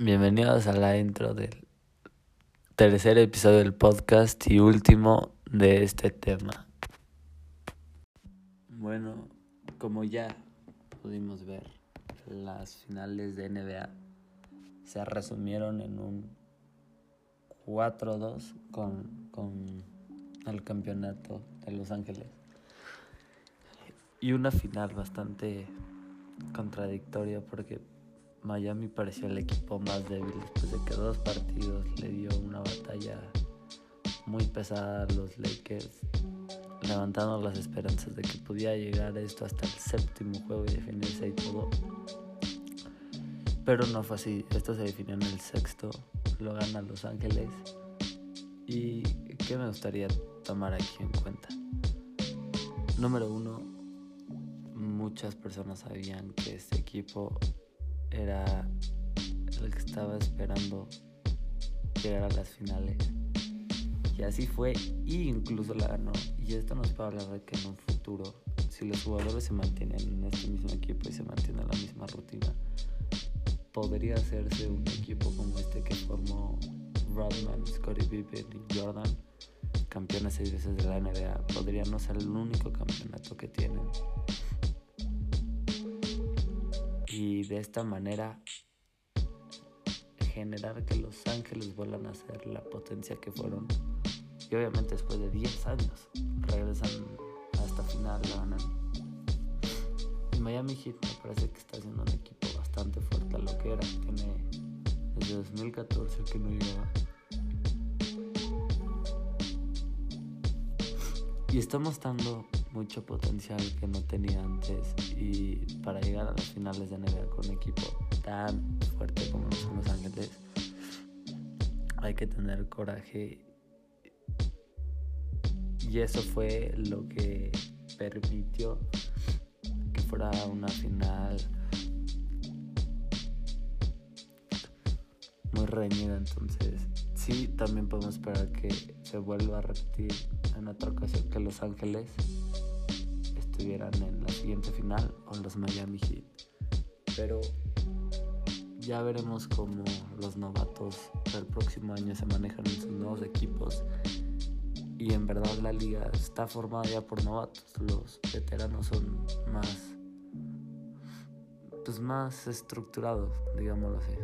Bienvenidos a la intro del tercer episodio del podcast y último de este tema. Bueno, como ya pudimos ver, las finales de NBA se resumieron en un 4-2 con, con el campeonato de Los Ángeles. Y una final bastante contradictoria porque Miami pareció el equipo más débil después de que dos partidos le dio una batalla muy pesada a los Lakers, levantando las esperanzas de que podía llegar esto hasta el séptimo juego y definirse y todo. Pero no fue así, esto se definió en el sexto, lo gana Los Ángeles. ¿Y qué me gustaría tomar aquí en cuenta? Número uno, muchas personas sabían que este equipo era el que estaba esperando llegar a las finales. Y así fue, y incluso la ganó. Y esto nos puede hablar de que en un futuro, si los jugadores se mantienen en este mismo equipo y se mantienen la misma rutina, podría hacerse un equipo como este que formó Rodman, Scottie Pippen y Jordan, campeones seis veces de la NBA. Podría no ser el único campeonato que tienen y de esta manera generar que Los Ángeles vuelvan a ser la potencia que fueron. Y obviamente después de 10 años regresan a esta final, la ganan. Y Miami Heat me parece que está haciendo un equipo bastante fuerte a lo que era. Tiene desde 2014 que no llegaba. Y está mostrando mucho potencial que no tenía antes para llegar a las finales de NBA con un equipo tan fuerte como Los Ángeles hay que tener coraje. Y eso fue lo que permitió que fuera una final muy reñida. Entonces sí también podemos esperar que se vuelva a repetir en otra ocasión que Los Ángeles estuvieran en la siguiente final o los Miami Heat. Pero ya veremos cómo los novatos del próximo año se manejan en sus nuevos equipos. Y en verdad la liga está formada ya por novatos. Los veteranos son más pues más estructurados, digámoslo así.